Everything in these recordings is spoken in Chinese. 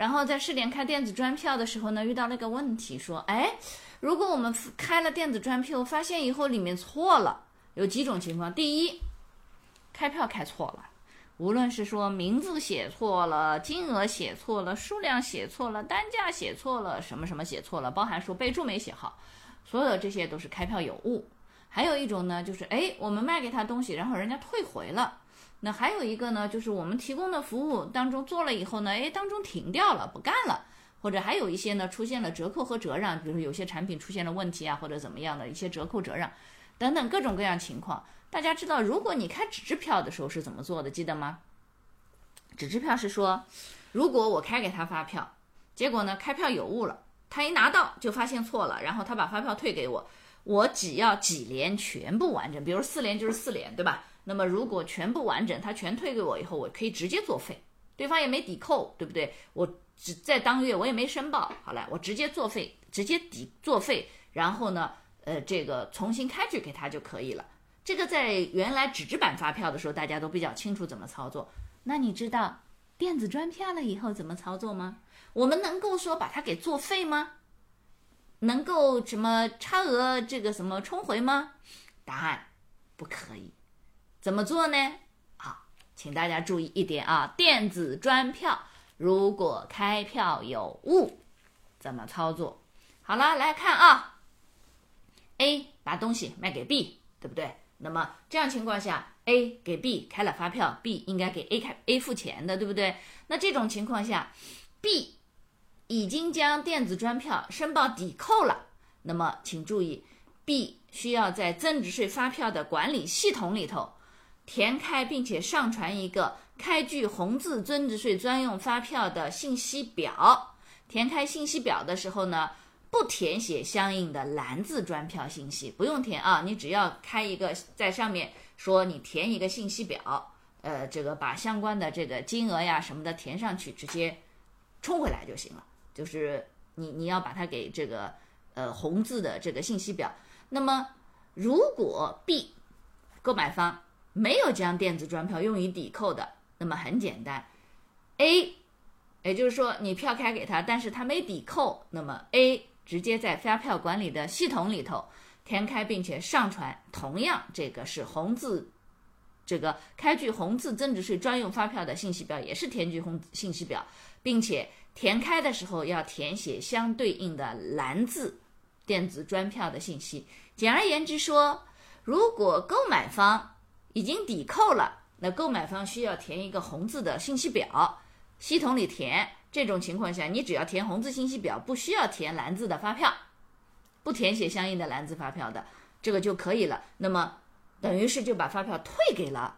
然后在试点开电子专票的时候呢，遇到了一个问题，说，哎，如果我们开了电子专票，发现以后里面错了，有几种情况。第一，开票开错了，无论是说名字写错了、金额写错了、数量写错了、单价写错了、什么什么写错了，包含说备注没写好，所有的这些都是开票有误。还有一种呢，就是哎，我们卖给他东西，然后人家退回了。那还有一个呢，就是我们提供的服务当中做了以后呢，哎，当中停掉了，不干了。或者还有一些呢，出现了折扣和折让，比如有些产品出现了问题啊，或者怎么样的一些折扣折让等等各种各样情况。大家知道，如果你开纸质票的时候是怎么做的？记得吗？纸质票是说，如果我开给他发票，结果呢开票有误了，他一拿到就发现错了，然后他把发票退给我。我只要几联全部完整，比如四联就是四联，对吧？那么如果全部完整，他全退给我以后，我可以直接作废，对方也没抵扣，对不对？我只在当月我也没申报，好了，我直接作废，直接抵作废，然后呢，呃，这个重新开具给他就可以了。这个在原来纸质版发票的时候，大家都比较清楚怎么操作。那你知道电子专票了以后怎么操作吗？我们能够说把它给作废吗？能够什么差额这个什么冲回吗？答案不可以。怎么做呢？好，请大家注意一点啊，电子专票如果开票有误，怎么操作？好了，来看啊，A 把东西卖给 B，对不对？那么这样情况下，A 给 B 开了发票，B 应该给 A 开 A 付钱的，对不对？那这种情况下，B。已经将电子专票申报抵扣了，那么请注意，B 需要在增值税发票的管理系统里头填开并且上传一个开具红字增值税专用发票的信息表。填开信息表的时候呢，不填写相应的蓝字专票信息，不用填啊，你只要开一个在上面说你填一个信息表，呃，这个把相关的这个金额呀什么的填上去，直接冲回来就行了。就是你你要把它给这个呃红字的这个信息表。那么如果 B 购买方没有将电子专票用于抵扣的，那么很简单，A 也就是说你票开给他，但是他没抵扣，那么 A 直接在发票管理的系统里头填开并且上传，同样这个是红字这个开具红字增值税专用发票的信息表，也是填具红信息表，并且。填开的时候要填写相对应的蓝字电子专票的信息。简而言之说，如果购买方已经抵扣了，那购买方需要填一个红字的信息表，系统里填。这种情况下，你只要填红字信息表，不需要填蓝字的发票，不填写相应的蓝字发票的这个就可以了。那么等于是就把发票退给了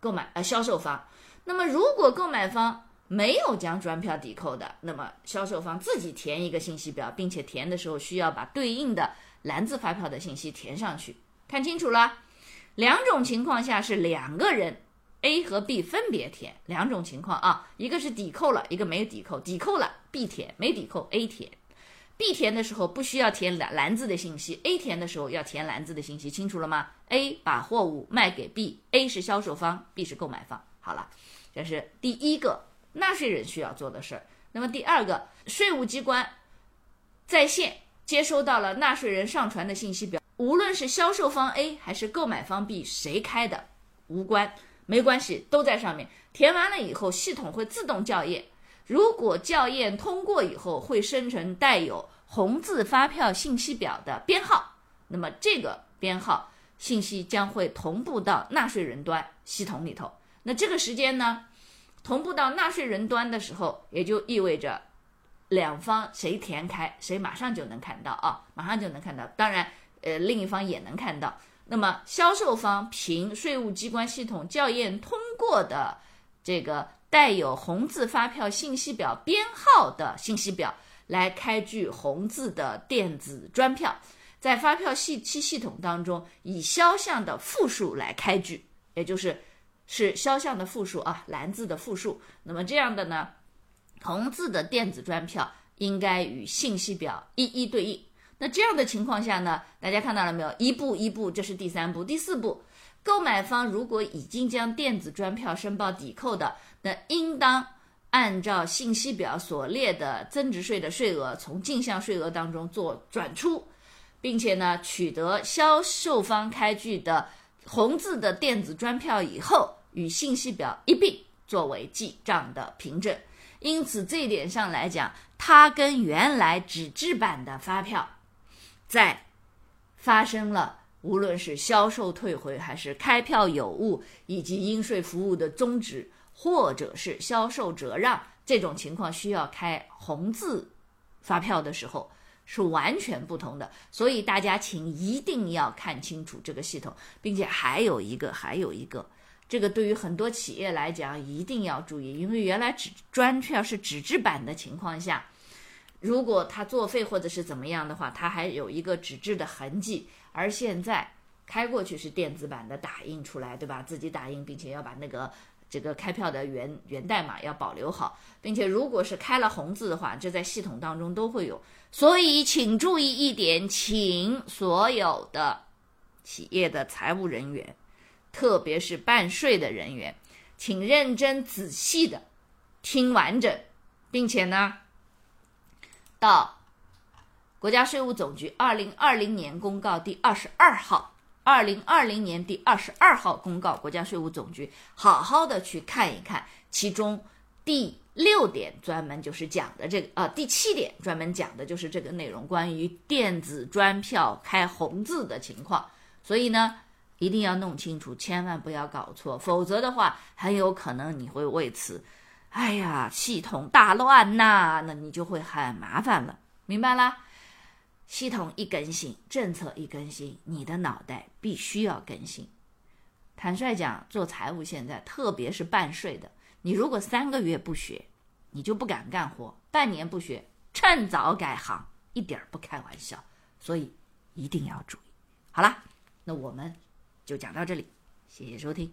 购买呃销售方。那么如果购买方没有将专票抵扣的，那么销售方自己填一个信息表，并且填的时候需要把对应的蓝字发票的信息填上去。看清楚了，两种情况下是两个人 A 和 B 分别填两种情况啊，一个是抵扣了，一个没有抵扣，抵扣了 B 填，没抵扣 A 填。B 填的时候不需要填蓝蓝字的信息，A 填的时候要填蓝字的信息，清楚了吗？A 把货物卖给 B，A 是销售方，B 是购买方。好了，这是第一个。纳税人需要做的事儿。那么第二个，税务机关在线接收到了纳税人上传的信息表，无论是销售方 A 还是购买方 B 谁开的，无关，没关系，都在上面。填完了以后，系统会自动校验。如果校验通过以后，会生成带有红字发票信息表的编号，那么这个编号信息将会同步到纳税人端系统里头。那这个时间呢？同步到纳税人端的时候，也就意味着两方谁填开，谁马上就能看到啊，马上就能看到。当然，呃，另一方也能看到。那么，销售方凭税务机关系统校验通过的这个带有红字发票信息表编号的信息表来开具红字的电子专票，在发票信息系统当中以销项的复数来开具，也就是是销项的复数啊，蓝字的复数。那么这样的呢，红字的电子专票应该与信息表一一对应。那这样的情况下呢，大家看到了没有？一步一步，这是第三步，第四步。购买方如果已经将电子专票申报抵扣的，那应当按照信息表所列的增值税的税额，从进项税额当中做转出，并且呢，取得销售方开具的红字的电子专票以后，与信息表一并作为记账的凭证。因此，这一点上来讲，它跟原来纸质版的发票在发生了。无论是销售退回，还是开票有误，以及应税服务的终止，或者是销售折让这种情况需要开红字发票的时候，是完全不同的。所以大家请一定要看清楚这个系统，并且还有一个，还有一个，这个对于很多企业来讲一定要注意，因为原来纸专票是纸质版的情况下。如果他作废或者是怎么样的话，他还有一个纸质的痕迹，而现在开过去是电子版的打印出来，对吧？自己打印，并且要把那个这个开票的源源代码要保留好，并且如果是开了红字的话，这在系统当中都会有。所以请注意一点，请所有的企业的财务人员，特别是办税的人员，请认真仔细的听完整，并且呢。到国家税务总局二零二零年公告第二十二号，二零二零年第二十二号公告，国家税务总局好好的去看一看，其中第六点专门就是讲的这个，呃，第七点专门讲的就是这个内容，关于电子专票开红字的情况，所以呢，一定要弄清楚，千万不要搞错，否则的话，很有可能你会为此。哎呀，系统大乱呐，那你就会很麻烦了，明白啦？系统一更新，政策一更新，你的脑袋必须要更新。坦率讲，做财务现在，特别是办税的，你如果三个月不学，你就不敢干活；半年不学，趁早改行，一点不开玩笑。所以一定要注意。好啦，那我们就讲到这里，谢谢收听。